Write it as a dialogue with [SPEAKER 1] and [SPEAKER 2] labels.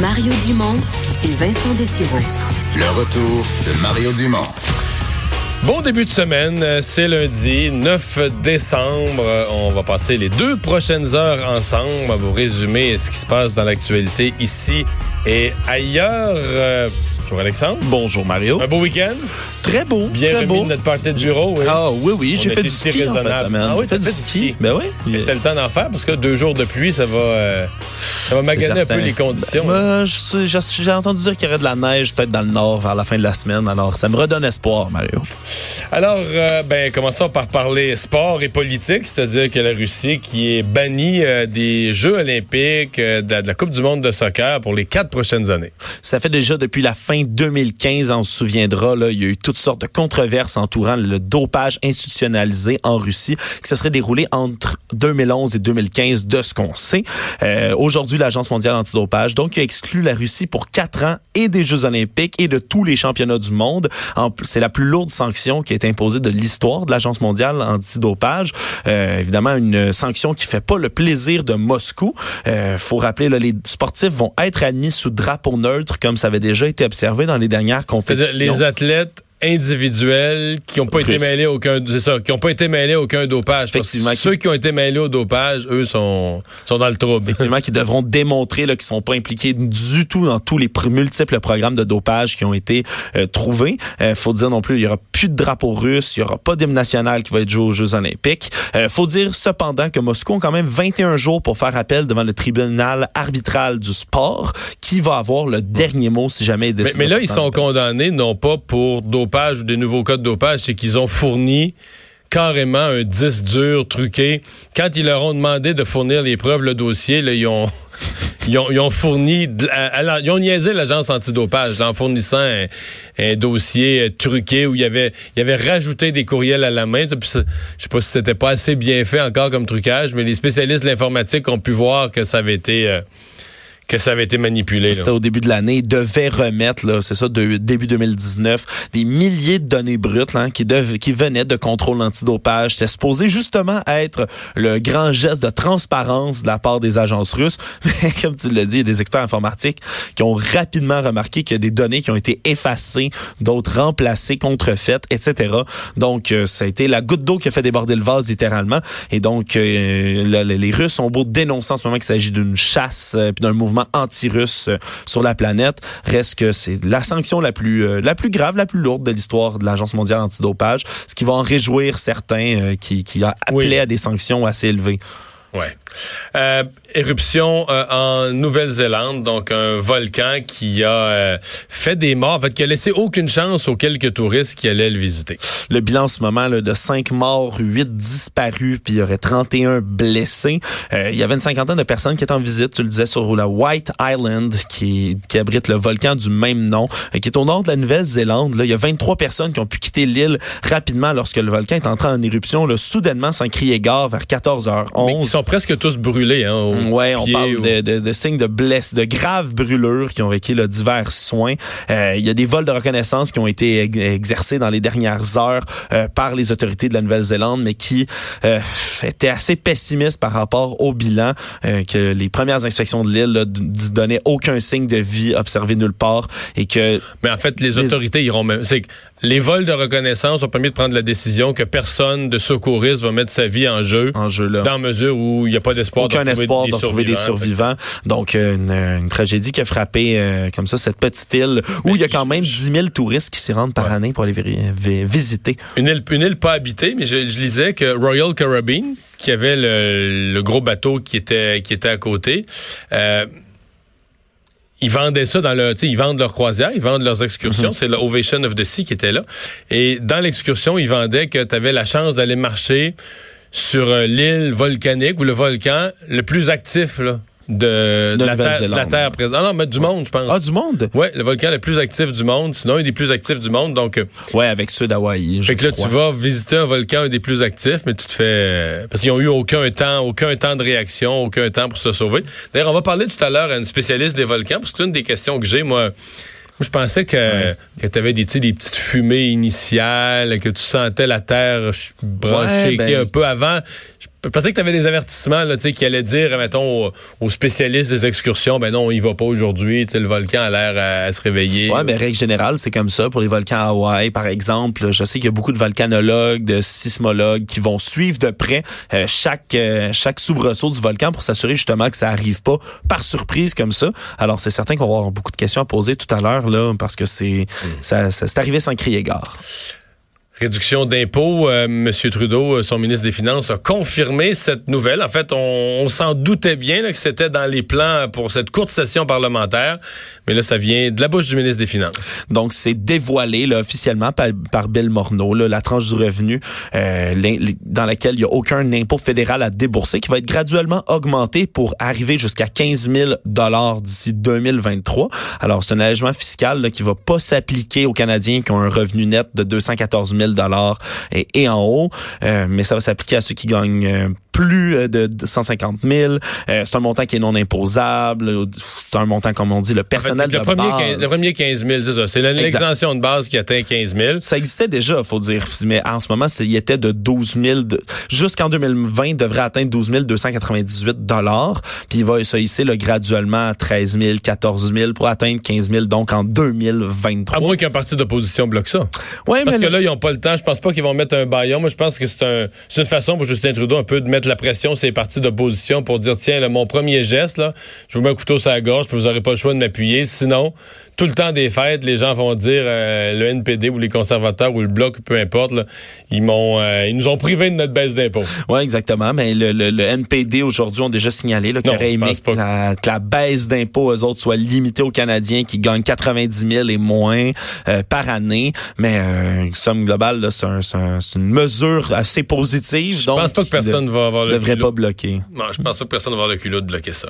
[SPEAKER 1] Mario Dumont et Vincent Dessureau.
[SPEAKER 2] Le retour de Mario Dumont.
[SPEAKER 3] Bon début de semaine, euh, c'est lundi 9 décembre. Euh, On va passer les deux prochaines heures ensemble à vous résumer ce qui se passe dans l'actualité ici et ailleurs. Euh, Bonjour Alexandre.
[SPEAKER 4] Bonjour Mario.
[SPEAKER 3] Un beau week-end.
[SPEAKER 4] Très beau,
[SPEAKER 3] Bien
[SPEAKER 4] très beau.
[SPEAKER 3] de notre party de bureau. Oui.
[SPEAKER 4] Ah oui, oui,
[SPEAKER 3] On
[SPEAKER 4] j'ai
[SPEAKER 3] a
[SPEAKER 4] fait du ski en semaine.
[SPEAKER 3] Ah oui,
[SPEAKER 4] fait
[SPEAKER 3] fait du
[SPEAKER 4] ski.
[SPEAKER 3] ski.
[SPEAKER 4] Ben oui.
[SPEAKER 3] Mais C'était le temps d'en faire parce que deux jours de pluie, ça va, euh, ça va maganer un peu les conditions.
[SPEAKER 4] Ben, je- J'ai entendu dire qu'il y aurait de la neige peut-être dans le nord vers la fin de la semaine, alors ça me redonne espoir, Mario.
[SPEAKER 3] Alors, euh, ben, commençons par parler sport et politique, c'est-à-dire que la Russie qui est bannie euh, des Jeux olympiques, euh, de, la- de la Coupe du monde de soccer pour les quatre prochaines années.
[SPEAKER 4] Ça fait déjà depuis la fin 2015, on se souviendra, là, il y a eu toutes sortes de controverses entourant le dopage institutionnalisé en Russie qui se serait déroulé entre 2011 et 2015 de ce qu'on sait. Euh, Aujourd'hui, l'Agence mondiale antidopage donc a exclu la Russie pour quatre ans et des Jeux olympiques et de tous les championnats du monde. C'est la plus lourde sanction qui a été imposée de l'histoire de l'Agence mondiale antidopage. Euh, évidemment, une sanction qui fait pas le plaisir de Moscou. Euh, faut rappeler, là, les sportifs vont être admis sous drapeau neutre comme ça avait déjà été observé dans les dernières compétitions.
[SPEAKER 3] les athlètes individuels qui n'ont pas été mêlés aucun c'est ça qui ont pas été mêlés aucun dopage Parce que
[SPEAKER 4] Effectivement,
[SPEAKER 3] ceux qui ont été mêlés au dopage eux sont sont dans le trouble
[SPEAKER 4] effectivement, qui devront démontrer là, qu'ils sont pas impliqués du tout dans tous les multiples programmes de dopage qui ont été euh, trouvés. Euh, faut dire non plus, il y aura plus de drapeau russe, il y aura pas d'hymne national qui va être joué aux Jeux olympiques. Euh, faut dire cependant que Moscou a quand même 21 jours pour faire appel devant le tribunal arbitral du sport qui va avoir le dernier mot si jamais il
[SPEAKER 3] mais,
[SPEAKER 4] décide
[SPEAKER 3] mais
[SPEAKER 4] de
[SPEAKER 3] là ils sont condamnés non pas pour dopage ou des nouveaux de dopage c'est qu'ils ont fourni carrément un disque dur truqué quand ils leur ont demandé de fournir les preuves le dossier ils ont fourni, ils ont niaisé l'agence antidopage en fournissant un, dossier euh, truqué où il y avait, rajouté des courriels à la main. Je sais pas si c'était pas assez bien fait encore comme trucage, mais les spécialistes de l'informatique ont pu voir que ça avait été, euh, que ça avait été manipulé.
[SPEAKER 4] C'était au début de l'année. Ils devaient remettre, là, c'est ça, de, début 2019, des milliers de données brutes là, qui, dev- qui venaient de contrôle antidopage. C'était supposé justement être le grand geste de transparence de la part des agences russes. Mais comme tu l'as dit, il y a des experts informatiques qui ont rapidement remarqué qu'il y a des données qui ont été effacées, d'autres remplacées, contrefaites, etc. Donc, euh, ça a été la goutte d'eau qui a fait déborder le vase, littéralement. Et donc, euh, le- le- les Russes ont beau dénoncer en ce moment qu'il s'agit d'une chasse euh, puis d'un mouvement anti-russe euh, sur la planète. Reste que c'est la sanction la plus euh, la plus grave, la plus lourde de l'histoire de l'Agence mondiale antidopage, ce qui va en réjouir certains euh, qui, qui a appelé
[SPEAKER 3] Oui.
[SPEAKER 4] à des sanctions assez élevées.
[SPEAKER 3] Ouais. Euh, éruption euh, en Nouvelle-Zélande, donc un volcan qui a euh, fait des morts, en fait, qui a laissé aucune chance aux quelques touristes qui allaient le visiter.
[SPEAKER 4] Le bilan en ce moment là, de 5 morts, 8 disparus, puis il y aurait 31 blessés. Euh, il y avait une cinquantaine de personnes qui étaient en visite, tu le disais, sur la White Island, qui, qui abrite le volcan du même nom, euh, qui est au nord de la Nouvelle-Zélande. Là, il y a 23 personnes qui ont pu quitter l'île rapidement lorsque le volcan est entré en éruption, là, soudainement, sans crier gare, vers 14h11.
[SPEAKER 3] Sont presque tous brûlés. Hein,
[SPEAKER 4] Ouais, on parle de, de, de signes de bless, de graves brûlures qui ont requis là, divers soins. Euh, il y a des vols de reconnaissance qui ont été ex- exercés dans les dernières heures euh, par les autorités de la Nouvelle-Zélande, mais qui euh, étaient assez pessimistes par rapport au bilan, euh, que les premières inspections de l'île donnaient aucun signe de vie observé nulle part et que
[SPEAKER 3] Mais en fait, les
[SPEAKER 4] Les-
[SPEAKER 3] autorités iront même. Les vols de reconnaissance ont permis de prendre la décision que personne de secouriste va mettre sa vie en jeu.
[SPEAKER 4] en jeu là.
[SPEAKER 3] Dans mesure où il n'y a pas d'espoir de
[SPEAKER 4] espoir
[SPEAKER 3] des
[SPEAKER 4] de retrouver des
[SPEAKER 3] survivants.
[SPEAKER 4] Donc, euh, une, une tragédie qui a frappé euh, comme ça cette petite île où
[SPEAKER 3] Mais
[SPEAKER 4] il y a quand même
[SPEAKER 3] je-
[SPEAKER 4] 10 000 touristes qui s'y rendent par
[SPEAKER 3] Ouais.
[SPEAKER 4] année pour aller visiter.
[SPEAKER 3] Une île, une île pas habitée, mais je, je lisais que Royal Caribbean, qui avait le, le gros bateau qui était, qui était à côté, euh, ils vendaient ça dans le, tu sais, ils vendent leurs croisières, ils vendent leurs excursions. C'est l'Ovation of the Sea qui était là. Et dans l'excursion, ils vendaient que tu avais la chance d'aller marcher sur euh, l'île volcanique ou le volcan le plus actif là, de, la, terre, la présente. Ah non, mais du monde, je pense.
[SPEAKER 4] Ah, du monde?
[SPEAKER 3] Ouais, le volcan le plus actif du monde, sinon un des plus actifs du monde. Donc, euh,
[SPEAKER 4] Ouais, avec ceux d'Hawaï.
[SPEAKER 3] fait que là,
[SPEAKER 4] crois.
[SPEAKER 3] tu vas visiter un volcan un des plus actifs, mais tu te fais... euh, Parce qu'ils ont eu aucun temps, aucun temps de réaction, aucun temps pour se sauver. D'ailleurs, on va parler tout à l'heure à une spécialiste des volcans, parce que c'est une des questions que j'ai, moi... Moi, je pensais que, que tu avais des, des petites fumées initiales, que tu sentais la terre ch- brancher
[SPEAKER 4] Ouais, ben-
[SPEAKER 3] un peu avant. Je Je pensais que tu avais des avertissements là, qui allaient dire, mettons, aux, aux, spécialistes des excursions, ben non, on y va pas aujourd'hui. Le volcan a l'air à, se réveiller.
[SPEAKER 4] Oui, mais règle générale, c'est comme ça. Pour les volcans à Hawaï, par exemple, je sais qu'il y a beaucoup de volcanologues, de sismologues qui vont suivre de près euh, chaque euh, chaque soubresaut du volcan pour s'assurer justement que ça arrive pas par surprise comme ça. Alors, c'est certain qu'on va avoir beaucoup de questions à poser tout à l'heure, là, parce que c'est mm. ça, ça c'est arrivé sans crier gare.
[SPEAKER 3] Réduction d'impôts, euh, M. Trudeau, euh, son ministre des Finances, a confirmé cette nouvelle. En fait, on, s'en doutait bien que c'était dans les plans pour cette courte session parlementaire, mais là, ça vient de la bouche du ministre des Finances.
[SPEAKER 4] Donc, c'est dévoilé là, officiellement par, Bill Morneau, là, la tranche du revenu euh, dans laquelle il n'y a aucun impôt fédéral à débourser, qui va être graduellement augmenté pour arriver jusqu'à 15 000 d'ici 2023. Alors, c'est un allègement fiscal là, qui va pas s'appliquer aux Canadiens qui ont un revenu net de 214 000 dollars et, en haut, euh, mais ça va s'appliquer à ceux qui gagnent euh, plus euh, de, 150 000. c'est un montant qui est non imposable. C'est un montant, comme on dit, le personnel
[SPEAKER 3] le
[SPEAKER 4] de
[SPEAKER 3] premier,
[SPEAKER 4] base.
[SPEAKER 3] le premier 15 000, c'est ça. C'est l'exemption de base qui atteint 15 000.
[SPEAKER 4] Ça existait déjà, faut dire. Mais en ce moment, il était de 12 000. Jusqu'en 2020, il devrait atteindre 12 298 dollars. Puis il va se hisser graduellement à 13 000, 14 000 pour atteindre 15 000, donc en 2023.
[SPEAKER 3] À moins qu'un parti d'opposition bloque ça.
[SPEAKER 4] Ouais,
[SPEAKER 3] Parce que là, ils n'ont pas le. Je pense pas qu'ils vont mettre un baillon. Moi, je pense que c'est un, une façon pour Justin Trudeau un peu de mettre la pression sur les partis d'opposition pour dire, tiens, mon premier geste, je vous mets un couteau sur la gorge, puis vous n'aurez pas le choix de m'appuyer. Sinon, tout le temps des fêtes, les gens vont dire euh, le NPD ou les conservateurs ou le bloc, peu importe, ils m'ont, euh, ils nous ont privé de notre baisse d'impôts.
[SPEAKER 4] Oui, exactement. Mais le, le, NPD aujourd'hui ont déjà signalé qu'ils auraient aimé que la, que la, baisse d'impôts aux autres soit limitée aux Canadiens qui gagnent 90 000 et moins euh, par année. Mais somme globale, c'est un, une mesure assez positive.
[SPEAKER 3] Je pense pas que personne va avoir le
[SPEAKER 4] devrait pas bloquer.
[SPEAKER 3] Non, je pense pas que personne va avoir le culot de bloquer ça.